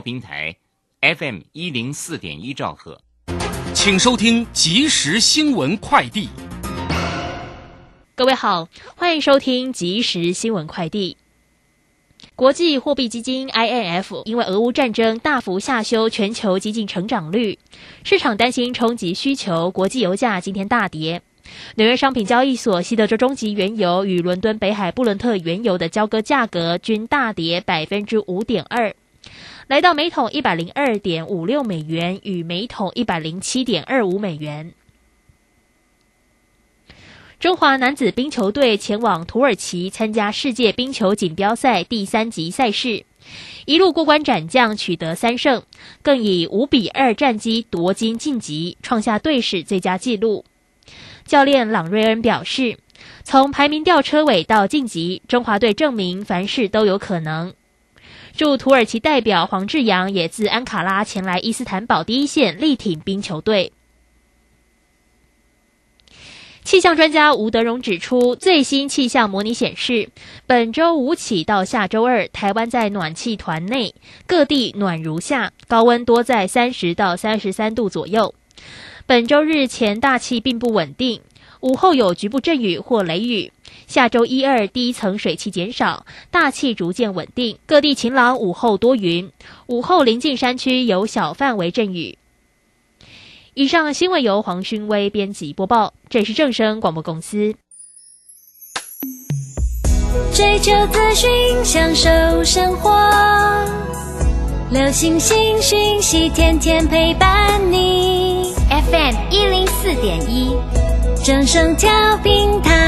平台 FM 一零四点一兆赫，请收听即时新闻快递。各位好，欢迎收听即时新闻快递。国际货币基金 IMF 因为俄乌战争大幅下修全球经济成长率，市场担心冲击需求，国际油价今天大跌。纽约商品交易所西德州中级原油与伦敦北海布伦特原油的交割价格均大跌百分之五点二，来到每桶一百零二点五六美元，与每桶一百零七点二五美元。中华男子冰球队前往土耳其参加世界冰球锦标赛第三级赛事，一路过关斩将，取得三胜，更以五比二战绩夺金晋级，创下队史最佳纪录。教练朗瑞恩表示，从排名吊车尾到晋级，中华队证明凡事都有可能。驻土耳其代表黄志阳也自安卡拉前来伊斯坦堡第一线力挺冰球队。气象专家吴德荣指出，最新气象模拟显示，本周五起到下周二，台湾在暖气团内，各地暖如夏，高温多在三十到三十三度左右。本周日前大气并不稳定，午后有局部阵雨或雷雨。下周一二第一层水汽减少，大气逐渐稳定，各地晴朗，午后多云，午后临近山区有小范围阵雨。以上新闻由黄勋威编辑播报，这是正声广播公司。追求资讯，享受生活，流星星讯息，天天陪伴你。FM 一零四点一，正声调平台。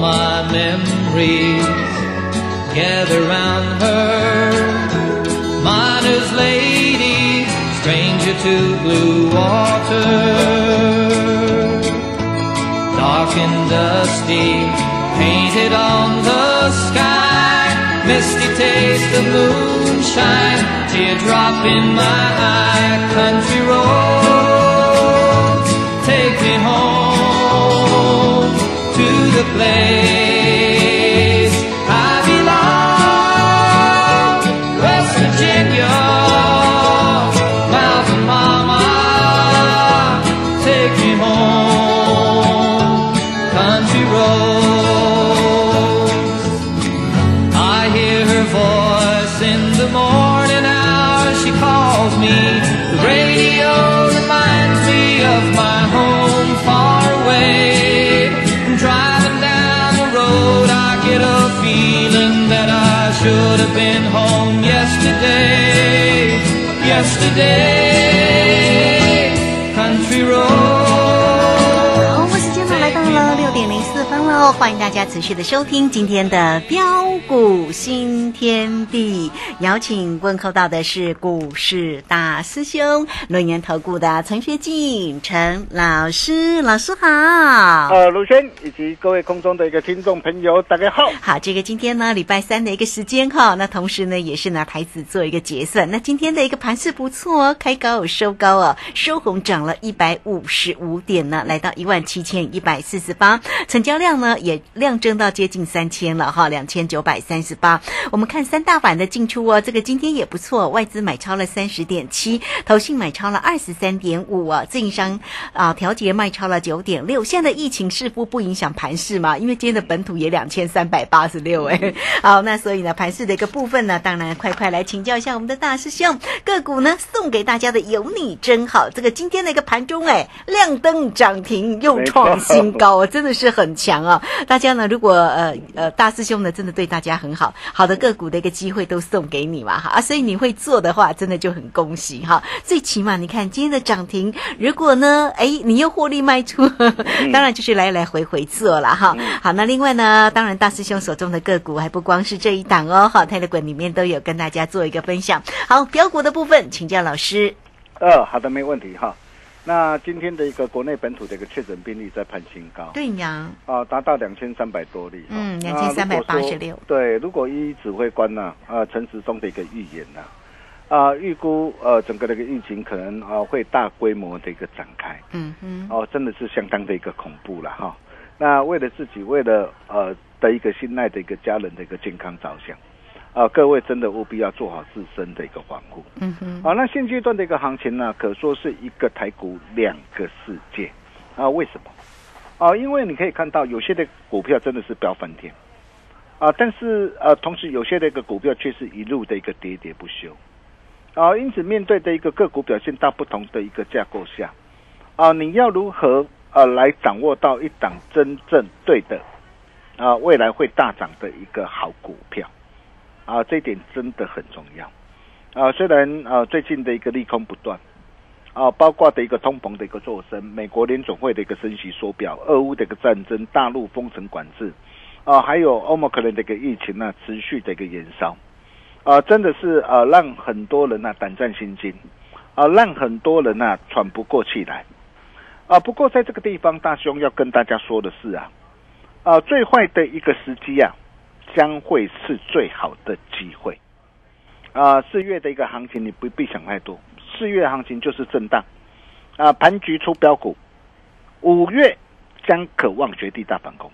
My memories gather round her. Miner's lady, stranger to blue water. Dark and dusty, painted on the sky. Misty taste of moonshine, teardrop in my eye. Country roads, take me home the place 好，我时间呢来到了六点零四分喽，欢迎大家持续的收听今天的标股新天地，邀请问候到的是股市大师兄轮研投顾的陈学进陈老师，老师好。呃，卢轩以及各位空中的一个听众朋友，大家好。好，这个今天呢，礼拜三的一个时间哈，那同时呢，也是拿台子做一个结算。那今天的一个盘势不错哦，开高有收高哦，收红涨了一百五十五点呢，来到一万七千一百四十八，成交交量呢也量增到接近三千了哈，两千九百三十八。我们看三大板的进出哦，这个今天也不错，外资买超了三十点七，投信买超了二十三点五啊，自营商啊调节卖超了九点六。现在疫情似乎不影响盘市嘛？因为今天的本土也两千三百八十六哎，好，那所以呢盘市的一个部分呢，当然快快来请教一下我们的大师兄，个股呢送给大家的有你真好，这个今天的一个盘中哎亮灯涨停又创新高啊，真的是很强啊！大家呢如果呃呃大师兄呢真的对大家很好，好的个股的一个机会都送给你嘛哈啊，所以你会做的话，真的就很恭喜哈。最起码你看今天的涨停，如果呢哎你又获利卖出，当然就是来来回回做了哈。好，那另外呢，当然大师兄手中的个股还不光是这一档哦，好，泰勒滚里面都有跟大家做一个分享。好，标股的部分请教老师。呃，好的，没问题哈。那今天的一个国内本土的一个确诊病例在攀新高，对呀，啊，达到两千三百多例，嗯两千三百八十六。对，如果依指挥官呢，啊，陈时中的一个预言呢，啊，预估呃整个的一个疫情可能啊会大规模的一个展开，嗯嗯，哦，真的是相当的一个恐怖了哈。那为了自己，为了呃的一个信赖的一个家人的一个健康着想，啊，各位真的务必要做好自身的一个防护。嗯哼，好，那现阶段的一个行情呢，可说是一个台股两个世界啊？为什么？啊，因为你可以看到有些的股票真的是飙翻天啊，但是呃，同时有些的一个股票却是一路的一个喋喋不休啊。因此，面对的一个个股表现大不同的一个架构下啊，你要如何呃来掌握到一档真正对的啊未来会大涨的一个好股票啊？这一点真的很重要。啊，虽然啊最近的一个利空不断，啊，包括的一个通膨的一个做升，美国联总会的一个升息缩表，俄乌的一个战争，大陆封城管制，啊，还有欧盟可能的一个疫情呢持续的一个延烧，啊，真的是啊让很多人呢、胆战心惊，啊，让很多人呢、喘不过气来，啊，不过在这个地方，大兄要跟大家说的是啊，啊，最坏的一个时机啊，将会是最好的机会。啊，四月的一个行情你不必想太多，四月行情就是震荡，啊，盘局出标股，五月将渴望绝地大反攻，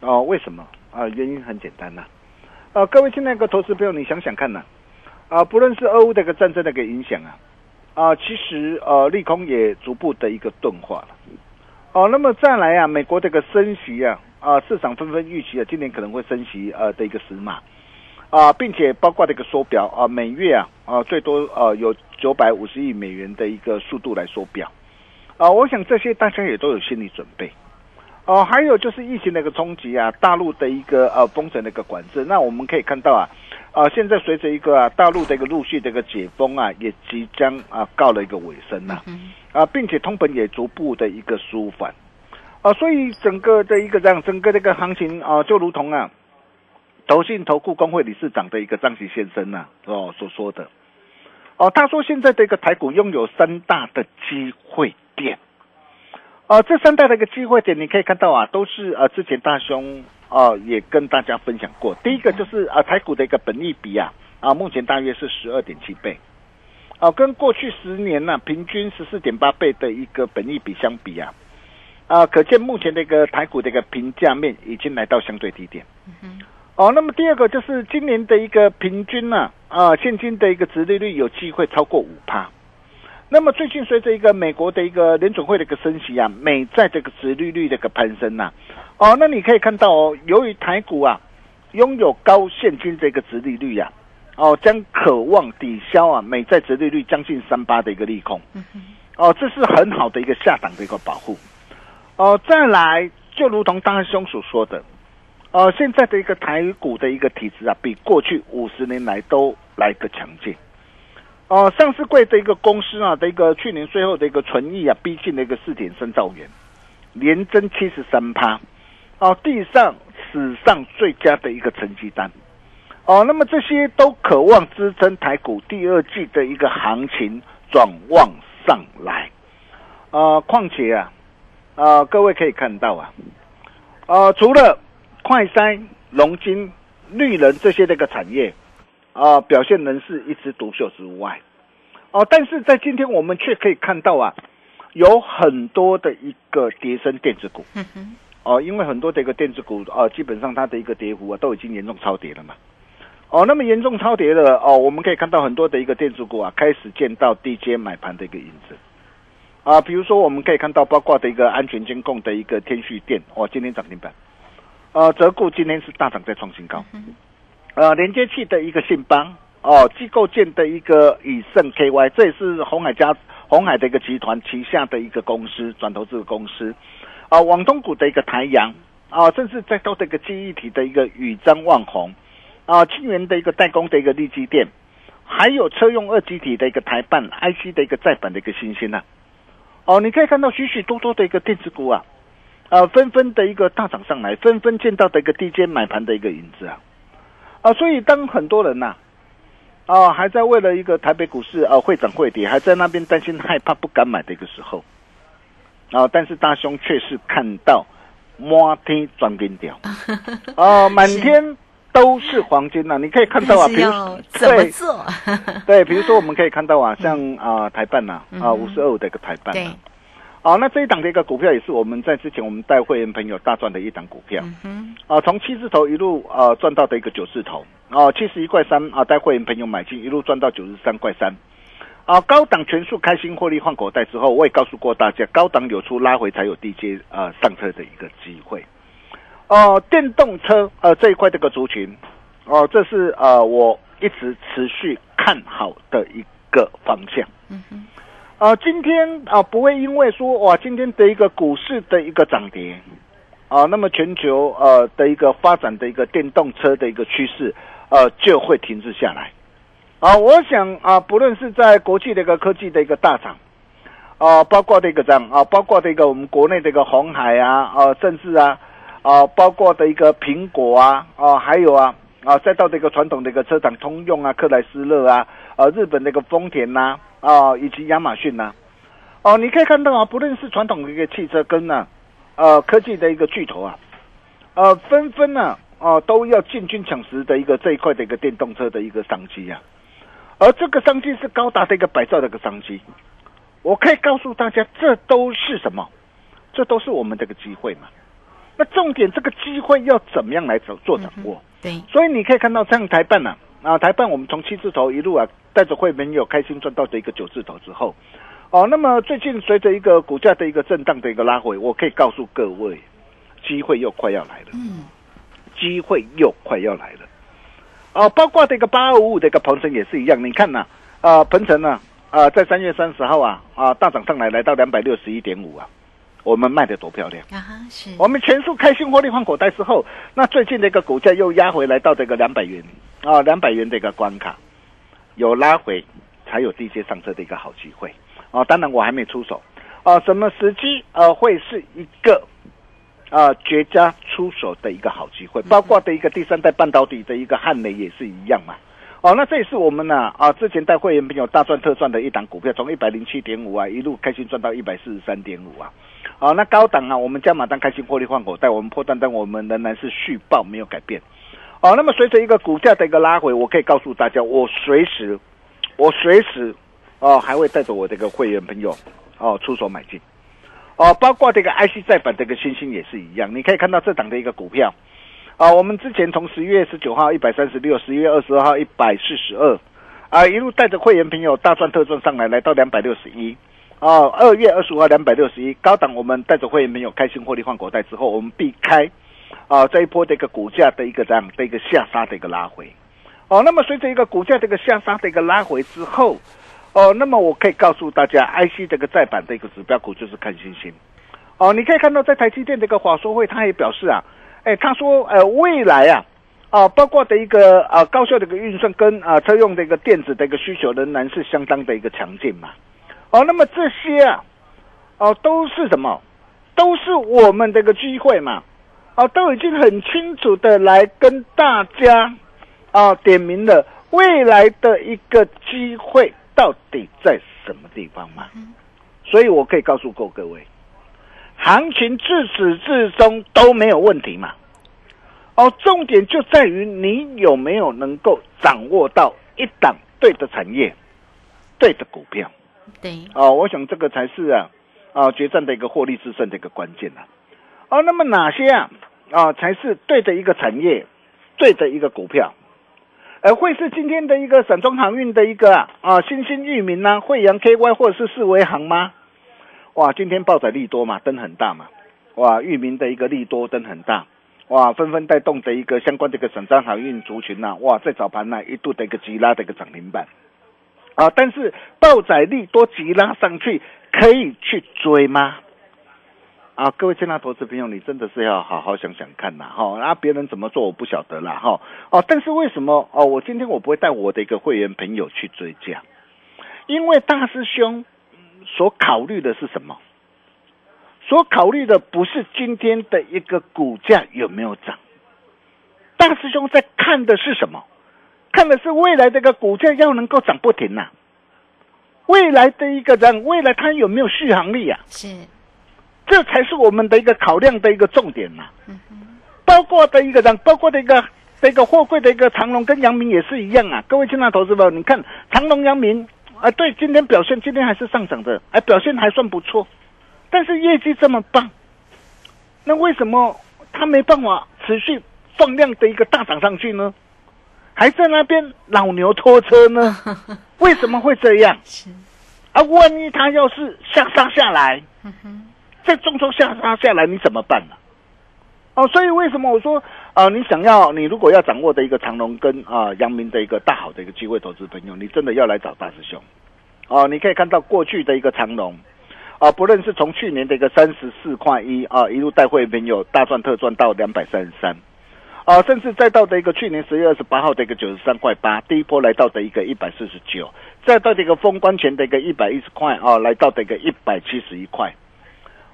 哦，为什么？啊，原因很简单呐、啊，各位亲爱的投资朋友，你想想看呐、啊，不论是俄乌的一个战争的一个影响啊，啊，其实呃利空也逐步的一个钝化了，哦，那么再来啊，美国这个升息啊，啊，市场纷纷预期啊，今年可能会升息呃的一个时码。啊，并且包括这个缩表啊，每月啊啊最多呃有九百五十亿美元的一个速度来缩表，啊，我想这些大家也都有心理准备。哦、还有就是疫情的一个冲击啊，大陆的一个呃封城的一个管制，那我们可以看到啊，啊现在随着一个啊大陆的一个陆续的一个解封啊，也即将啊告了一个尾声呐、啊，并且通膨也逐步的一个舒缓，啊，所以整个的一个这样整个这个行情啊，就如同啊。投信投顾工会理事长的一个张琦先生呐、哦所说的，哦，他说现在的一个台股拥有三大的机会点，啊，这三大的一个机会点，你可以看到啊，都是啊之前大兄啊也跟大家分享过，第一个就是啊台股的一个本益比啊啊目前大约是十二点七倍，啊跟过去十年呢、平均十四点八倍的一个本益比相比啊。啊，可见目前的一个台股的一个评价面已经来到相对低点。哦，那么第二个就是今年的一个平均呢、啊，现金的一个殖利率有机会超过五趴。那么最近随着一个美国的一个联准会的一个升息啊，美债这个殖利率的一个攀升呐、哦，那你可以看到哦，由于台股啊拥有高现金的一个殖利率呀、哦，将渴望抵消啊美债殖利率将近三八的一个利空。哦，这是很好的一个下档的一个保护。哦，再来，就如同大兄所说的，呃，现在的一个台股的一个体质啊，比过去五十年来都来得强劲。哦、上市柜的一个公司啊的一个去年税后的一个存益啊，逼近了一个四点三兆元，连增七十三趴，哦，地上史上最佳的一个成绩单。哦，那么这些都渴望支撑台股第二季的一个行情转旺上来。呃，况且啊，呃，各位可以看到啊，呃，除了快筛、龙金、绿能这些那个产业啊、表现仍是一枝独秀之外，哦、但是在今天我们却可以看到啊，有很多的一个跌升电子股，哦，因为很多的一个电子股啊，基本上它的一个跌幅啊，都已经严重超跌了嘛。哦，那么严重超跌了哦，我们可以看到很多的一个电子股啊，开始见到低阶买盘的一个影子。啊，比如说我们可以看到，包括的一个安全监控的一个天旭电，哦，今天涨停板。呃，泽固今天是大涨再创新高。呃，连接器的一个信邦，哦，机构建的一个以盛 KY，这也是红海家红海的一个集团旗下的一个公司，转投资的公司。啊，网通股的一个台阳，啊，甚至再到这个记忆体的一个宇瞻万宏。啊，清源的一个代工的一个利基电，还有车用二极体的一个台办 IC 的一个再版的一个新兴呢。哦，你可以看到许许多多的一个电子股啊，啊，纷纷的一个大涨上来，纷纷见到的一个低阶买盘的一个影子啊。啊，所以当很多人呐，啊，还在为了一个台北股市啊会涨会跌，还在那边担心害怕不敢买的一个时候，啊，但是大兄却是看到摩天转跟掉，啊，满天。都是黄金呐！你可以看到啊，比如怎么做？对，比如说我们可以看到啊，像啊台办呐，啊五十二五的一个台办，对，啊那这一档的一个股票也是我们在之前我们带会员朋友大赚的一档股票，嗯啊从七字头一路啊赚到的一个九字头，啊七十一块三啊带会员朋友买进一路赚到九十三块三，啊高档全数开心获利换口袋之后，我也告诉过大家，高档有出拉回才有低阶啊上车的一个机会。哦，电动车呃这一块这个族群，哦，这是呃我一直持续看好的一个方向。嗯哼，啊，今天啊不会因为说哇今天的一个股市的一个涨跌，啊，那么全球呃的一个发展的一个电动车的一个趋势，呃就会停滞下来。啊，我想啊，不论是在国际的一个科技的一个大厂，啊，包括这个样啊，包括这个我们国内这个红海啊，啊，甚至啊。啊，包括的一个苹果啊，啊，还有啊，啊，再到这个传统的一个车厂，通用啊，克莱斯勒啊，啊，日本那个丰田呐，啊，以及亚马逊呐，哦，你可以看到啊，不论是传统的一个汽车跟呢，呃，科技的一个巨头啊，呃，纷纷呢，啊，都要进军抢食的一个这一块的一个电动车的一个商机啊，而这个商机是高达的一个百兆的一个商机，我可以告诉大家，这都是什么？这都是我们这个机会嘛。那重点，这个机会要怎么样来做做掌握？对，所以你可以看到，像台办呢，啊，台办我们从七字头一路啊，带着会员有开心赚到的一个九字头之后，哦，那么最近随着一个股价的一个震荡的一个拉回，我可以告诉各位，机会又快要来了，嗯，机会又快要来了，哦，包括这个八二五五的一个鹏程也是一样，你看呐，啊，鹏程呢，啊，在三月三十号啊，啊，大涨上来，来到两百六十一点五啊。我们卖的多漂亮啊！是我们全数开心获利换口袋之后，那最近的一个股价又压回来到这个两百元啊，两百元的一个关卡，有拉回才有低阶上车的一个好机会啊！当然我还没出手啊，什么时机呃会是一个啊绝佳出手的一个好机会？包括的一个第三代半导体的一个汉雷也是一样嘛。哦，那这也是我们呢啊，之前带会员朋友大赚特赚的一档股票，从一百零七点五啊一路开心赚到一百四十三点五啊。好，那高档啊，我们加码单开心获利换口袋，我们破单单我们仍然是续报没有改变。哦，那么随着一个股价的一个拉回，我可以告诉大家，我随时，我随时，哦，还会带着我这个会员朋友，哦，出手买进。哦，包括这个 IC 再版这个星星也是一样，你可以看到这档的一个股票。啊，我们之前从十一月十九号一百三十六，十一月二十二号一百四十二，啊，一路带着会员朋友大赚特赚上来，来到两百六十一。哦，二月二十五号两百六十一高档，我们带着会员朋友开心获利换口袋之后，我们避开啊这一波的一个股价的一个这样的一个下杀的一个拉回。哦，那么随着一个股价这个下杀的一个拉回之后，哦，那么我可以告诉大家，IC 这个再版的一个指标股就是看星星。哦，你可以看到在台积电的一个华硕会，他也表示啊，哎，他说呃未来啊，啊包括的一个啊高效的一个运算跟啊车用的一个电子的一个需求仍然是相当的一个强劲嘛。哦，那么这些啊，哦，都是什么？都是我们的一个机会嘛，哦，都已经很清楚的来跟大家啊点明了未来的一个机会到底在什么地方嘛。所以我可以告诉过各位，行情自始至终都没有问题嘛。哦，重点就在于你有没有能够掌握到一档对的产业，对的股票。对，哦，我想这个才是啊，啊决战的一个获利制胜的一个关键呐，哦，那么哪些啊啊才是对的一个产业，对的一个股票？呃，会是今天的一个散装航运的一个啊啊新兴域名呢，惠阳 KY 或者是四维航吗？哇，今天报载利多嘛，灯很大嘛，哇，域名的一个利多灯很大，哇，纷纷带动的一个相关的一个散装航运族群呐、哇，在早盘呢一度的一个急拉的一个涨停板，啊，但是报载利多急拉上去，可以去追吗？啊，各位亲爱投资朋友，你真的是要好好想想看呐，哈、啊，别人怎么做我不晓得啦，哈、哦，但是为什么？哦，我今天我不会带我的一个会员朋友去追价，因为大师兄所考虑的是什么？所考虑的不是今天的一个股价有没有涨，大师兄在看的是什么？看的是未来这个股价要能够涨不停呐、未来的一个人，未来它有没有续航力啊？是，这才是我们的一个考量的一个重点呐、包括的一个人，包括的一个这个货柜的一个长龙跟阳明也是一样啊。各位亲爱的投资者，你看长龙、阳明啊，对，今天表现今天还是上涨的，哎，表现还算不错，但是业绩这么棒，那为什么它没办法持续放量的一个大涨上去呢？还在那边老牛拖车呢？为什么会这样？是，啊，万一它要是下杀下来，再重挫下杀下来，你怎么办呢、哦，所以为什么我说啊、你想要你如果要掌握的一个长隆跟啊阳明的一个大好的一个机会，投资朋友，你真的要来找大师兄。哦，你可以看到过去的一个长隆，啊，不论是从去年的一个三十四块一啊，一路带会朋友大赚特赚到两百三十三。啊，甚至再到的一个去年十月二十八号的一个九十三块八，第一波来到的一个一百四十九，再到这个封关前的一个一百一十块啊，来到的一个一百七十一块。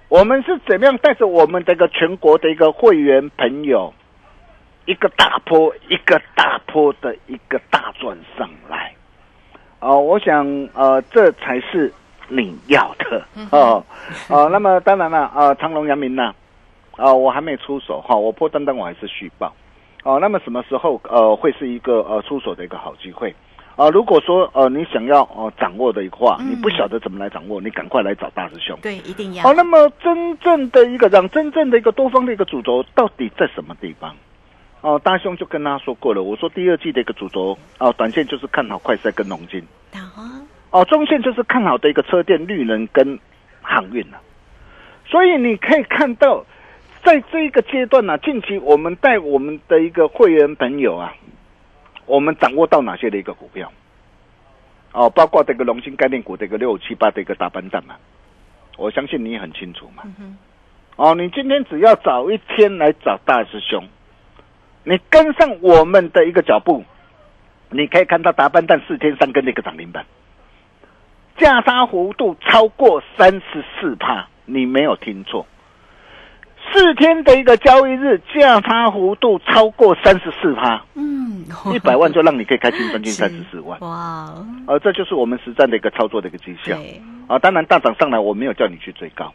我们是怎么样带着我们这个全国的一个会员朋友，一个大坡一个大坡的一个大转上来？哦，我想呃，这才是你要的哦哦。那么当然了啊，长隆、阳明呐、啊，我还没出手哈，我破单单我还是续报。哦，那么什么时候呃会是一个呃出手的一个好机会？啊，如果说呃你想要呃掌握的一个话，你不晓得怎么来掌握，你赶快来找大师兄。对，一定要。好，那么真正的一个让真正的一个多方的一个主轴到底在什么地方？哦，大兄就跟他说过了，我说第二季的一个主轴哦，短线就是看好快赛跟农金，哦，中线就是看好的一个车电、绿能跟航运了。所以你可以看到，在这一个阶段呢、近期我们带我们的一个会员朋友啊，我们掌握到哪些的一个股票？哦，包括这个龙芯概念股的一个六五七八的一个大班战嘛，我相信你也很清楚嘛。哦，你今天只要早一天来找大师兄，你跟上我们的一个脚步，你可以看到大班蛋四天三根的一个涨停板，价差幅度超过三十四帕，你没有听错，四天的一个交易日价差幅度超过三十四帕，嗯，一百万就让你可以开心赚进三十四万，哇，呃，这就是我们实战的一个操作的一个绩效。对，啊，当然大涨上来，我没有叫你去追高，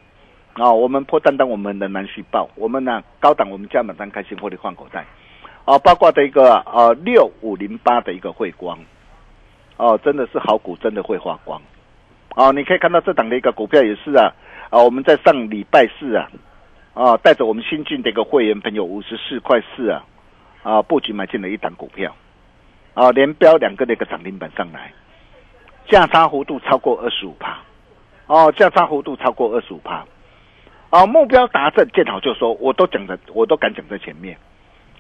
啊，我们破单单我们仍然续报，我们呢高档我们加满单开心获利换口袋，啊，包括的一个呃六五零八的一个汇光，哦、真的是好股，真的会发光，哦、你可以看到这档的一个股票也是啊，啊，我们在上礼拜四啊，啊，带着我们新进的一个会员朋友五十四块四啊，啊，布局买进了一档股票，啊，连标两个那个涨停板上来，价差幅度超过二十五帕。哦，价差幅度超过二十五帕，啊，目标达成，见好就收，我都讲的，我都敢讲在前面。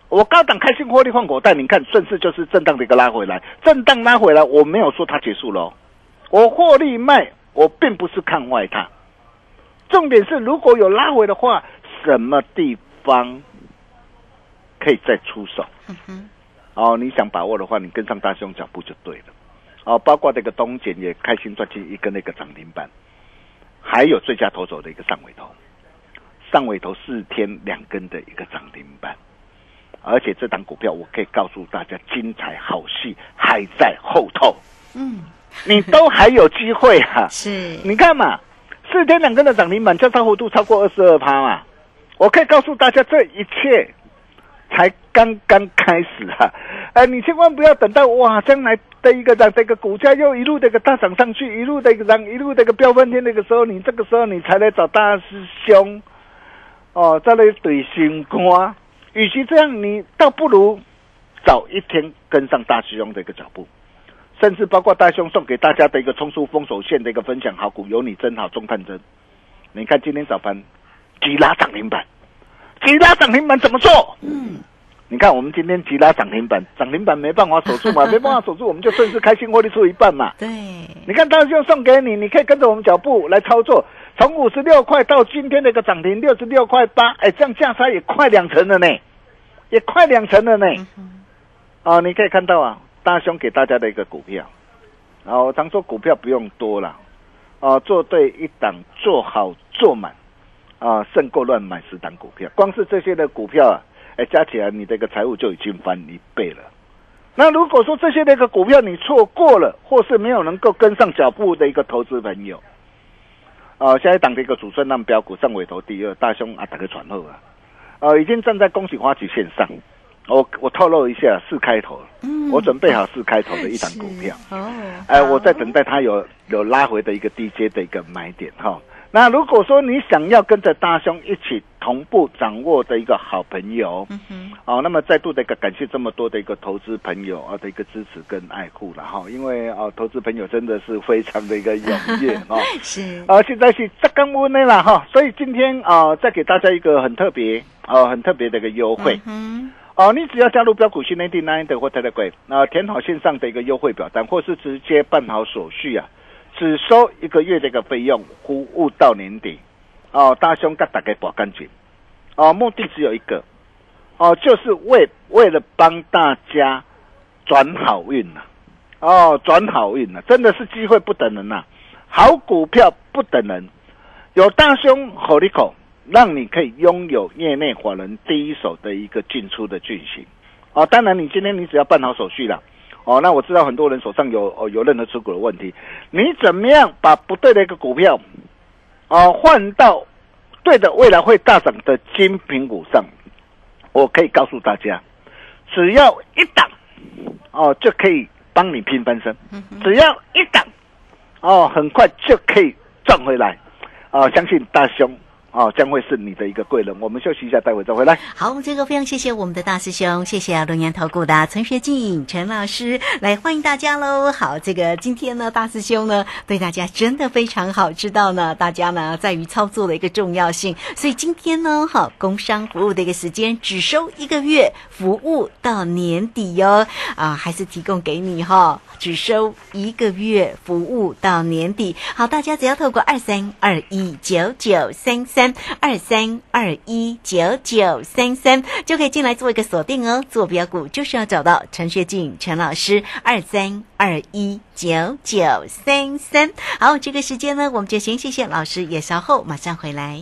我高档开心获利换口袋，你看顺势就是震荡的一个拉回来，震荡拉回来，我没有说它结束喽，我获利卖，我并不是看坏它，重点是如果有拉回的话，什么地方可以再出手？哦，你想把握的话，你跟上大兄脚步就对了。哦，包括这个东简也开心赚进一根那个涨停板，还有最佳投手的一个上尾头，上尾头四天两根的一个涨停板，而且这档股票我可以告诉大家，精彩好戏还在后头，嗯，你都还有机会啊！是，你看嘛，四天两根的涨停板，交叉幅度超过二十二趴嘛，我可以告诉大家，这一切才刚刚开始啊！哎，你千万不要等到哇，将来的一个涨，这个股价又一路的一个大涨上去，一路的一个涨，一路的一个飙翻天那个时候，你这个时候你才来找大师兄，哦，在那里怼心肝。与其这样，你倒不如早一天跟上大师兄的一个脚步，甚至包括大兄送给大家的一个冲出封锁线的一个分享好股，有你真好，中探针。你看今天早盘急拉涨停板，急拉涨停板怎么做？嗯，你看我们今天急拉涨停板，涨停板没办法守住嘛，没办法守住，我们就顺势开心获利出一半嘛。对，你看大师兄送给你，你可以跟着我们脚步来操作，从五十六块到今天的一个涨停六十六块八，哎，这样价差也快两成了呢，也快两成了呢。啊，你可以看到啊，大兄给大家的一个股票，然后常说股票不用多了，啊，做对一档，做好做满，啊，胜过乱买十档股票。光是这些的股票啊，哎，加起来你这个财务就已经翻一倍了。那如果说这些那个股票你错过了，或是没有能够跟上脚步的一个投资朋友，啊，下一档的一个主升浪标股上尾头第二，大兄啊，打个传后啊，呃，已经站在恭喜花旗线上。我我透露一下，四开头，嗯我准备好四开头的一档股票。哦，哎，好我在等待它有有拉回的一个低阶的一个买点哈。那如果说你想要跟着大兄一起同步掌握的一个好朋友，嗯哼，哦，那么再度的一个感谢这么多的一个投资朋友啊的一个支持跟爱护了哈，因为啊投资朋友真的是非常的一个踊跃 哈。是，啊，现在是这刚温内了哈，所以今天啊再给大家一个很特别啊很特别的一个优惠。嗯哦，你只要加入标股训练地 Nine 的或 Telegram，那、填好线上的一个优惠表单，或是直接办好手续啊，只收一个月的一个费用，服务到年底。哦，大兄跟大家保干净。哦，目的只有一个，哦，就是为为了帮大家转好运呐、哦，转好运呐、真的是机会不等人呐、好股票不等人，有大兄吼一口。让你可以拥有业内法人第一手的一个进出的讯息。哦，当然你今天你只要办好手续了，哦，那我知道很多人手上有哦有任何持股的问题，你怎么样把不对的一个股票，哦换到对的未来会大涨的精品股上？我可以告诉大家，只要一档，哦就可以帮你拼翻身，只要一档，哦很快就可以赚回来，哦相信大兄。哦，将会是你的一个贵人。我们休息一下，待会再回来。好，这个非常谢谢我们的大师兄，谢谢龙岩投顾的陈学进陈老师来欢迎大家喽。好，这个今天呢，大师兄呢对大家真的非常好，知道呢大家呢在于操作的一个重要性，所以今天呢，好工商服务的一个时间只收一个月，服务到年底哟。啊，还是提供给你哈，只收一个月，服务到年底。好，大家只要透过二三二一九九三三。二三二一九九三三就可以进来做一个锁定哦。坐标股就是要找到陈学静陈老师，二三二一九九三三。好，这个时间呢，我们就先谢谢老师，也稍后马上回来。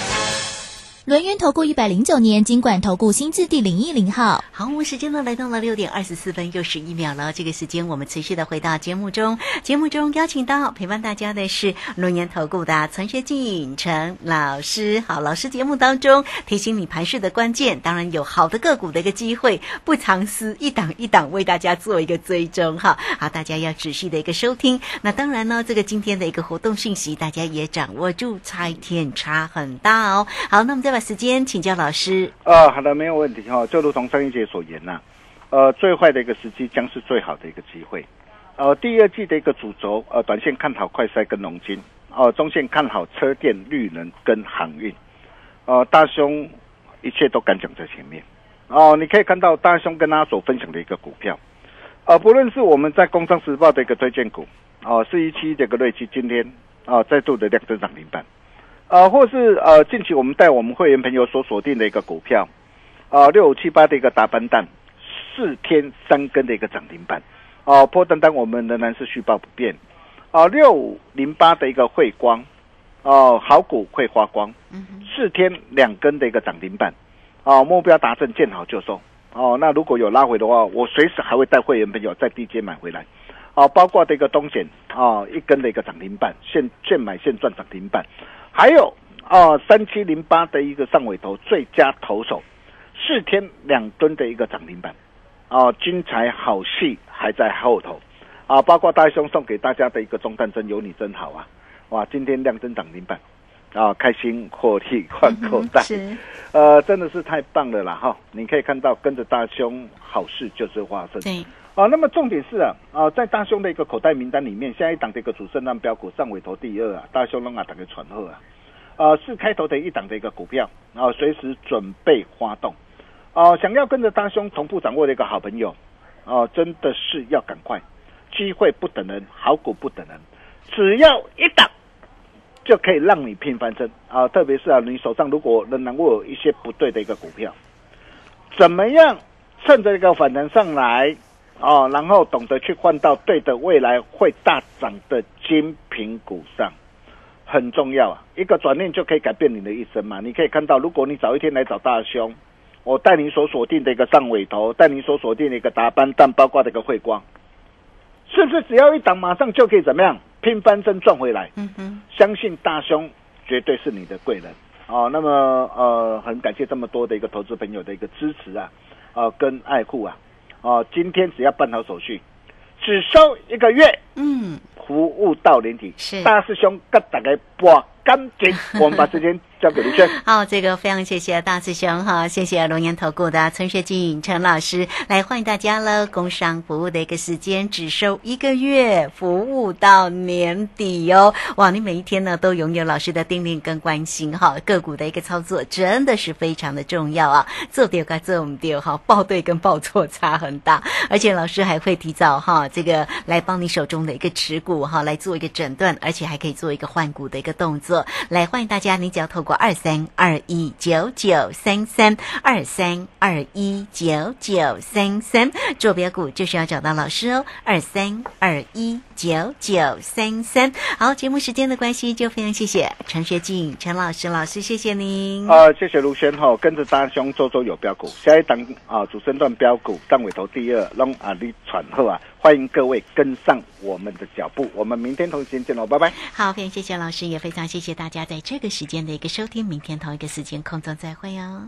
轮源投顾一百零九年经管投顾新字第零一零号。好，我们时间呢来到了六点二十四分又十一秒了。这个时间我们持续的回到节目中，节目中邀请到陪伴大家的是龙源投顾的陈学进陈老师。好，老师节目当中提醒你盘势的关键，当然有好的个股的一个机会，不藏私，一档一档为大家做一个追踪哈。好，大家要仔细的一个收听。那当然呢，这个今天的一个活动讯息，大家也掌握住，差一天差很大哦。好，那我们再把时间请教老师。啊，好的，没有问题哈、就如同上一节所言呐、呃，最坏的一个时机将是最好的一个机会。呃，第二季的一个主轴，呃，短线看好快筛跟农金，哦，中线看好车电、绿能跟航运。哦，大兄一切都敢讲在前面。哦，你可以看到大兄跟他所分享的一个股票，呃，不论是我们在《工商时报》的一个推荐股，哦，四一七这个瑞奇今天啊再度的量增长停板，呃，或是呃近期我们带我们会员朋友所锁定的一个股票，啊六五七八的一个大班蛋，四天三根的一个涨停板，哦，波单单我们仍然是续报不变，啊六五零八的一个汇光，哦好股会发光，四天两根的一个涨停板。哦，目标达成，见好就收。哦，那如果有拉回的话，我随时还会带会员朋友在低阶买回来。哦，包括这个东险，啊，一根的一个涨停板，现现买现赚涨停板。还有啊，三七零八的一个上尾头最佳投手，四天两吨的一个涨停板。啊，精彩好戏还在后头。啊，包括大兄送给大家的一个中弹针，有你真好啊！哇，今天亮灯涨停板。啊，开心获利换口袋，是，呃，真的是太棒了啦哈！你可以看到，跟着大兄，好事就是发生。啊，那么重点是啊，啊，在大兄的一个口袋名单里面，下一档的一个主升浪标股上尾头第二啊，大兄让啊打个传后啊，啊，是开头的一档的一个股票，啊，随时准备发动，啊，想要跟着大兄同步掌握的一个好朋友，啊，真的是要赶快，机会不等人，好股不等人，只要一档。就可以让你拼翻身啊！特别是啊，你手上如果仍然握有一些不对的一个股票，怎么样趁着一个反弹上来啊，然后懂得去换到对的未来会大涨的精品股上，很重要啊！一个转念就可以改变你的一生嘛！你可以看到，如果你早一天来找大兄，我带你所锁定的一个上尾头，带你所锁定的一个达班蛋，包括这个汇光，是不是只要一档，马上就可以怎么样？拼翻身赚回来，嗯哼，相信大兄绝对是你的贵人哦。那么呃，很感谢这么多的一个投资朋友的一个支持啊，呃，跟爱护啊，哦，今天只要办好手续，只收一个月，嗯，服务到年底，是大师兄跟大家播干净，我们把时间。交给卢轩。好，这个非常谢谢大师兄哈，谢谢龙岩投顾的陈学静陈老师来欢迎大家了。工商服务的一个时间只收一个月，服务到年底哦。哇，你每一天呢都拥有老师的叮咛跟关心哈，个股的一个操作真的是非常的重要啊。做对跟做唔对哈，报对跟报错差很大，而且老师还会提早哈这个来帮你手中的一个持股哈来做一个诊断，而且还可以做一个换股的一个动作。来欢迎大家，你只要透过。二三二一九九三三二三二一九九三三，坐标股就是要找到老师哦。二三二一九九三三，好，节目时间的关系，就非常谢谢陈学静陈老师老师，谢谢您。啊，谢谢卢轩哈，跟着大兄周周有标股，下一档啊主升段标股，张尾头第二，让阿力喘后啊，欢迎各位跟上我们的脚步，我们明天同时间见喽，拜拜。好，非常谢谢老师，也非常谢谢大家在这个时间的一个收。收听，明天同一个时间空中再会哦。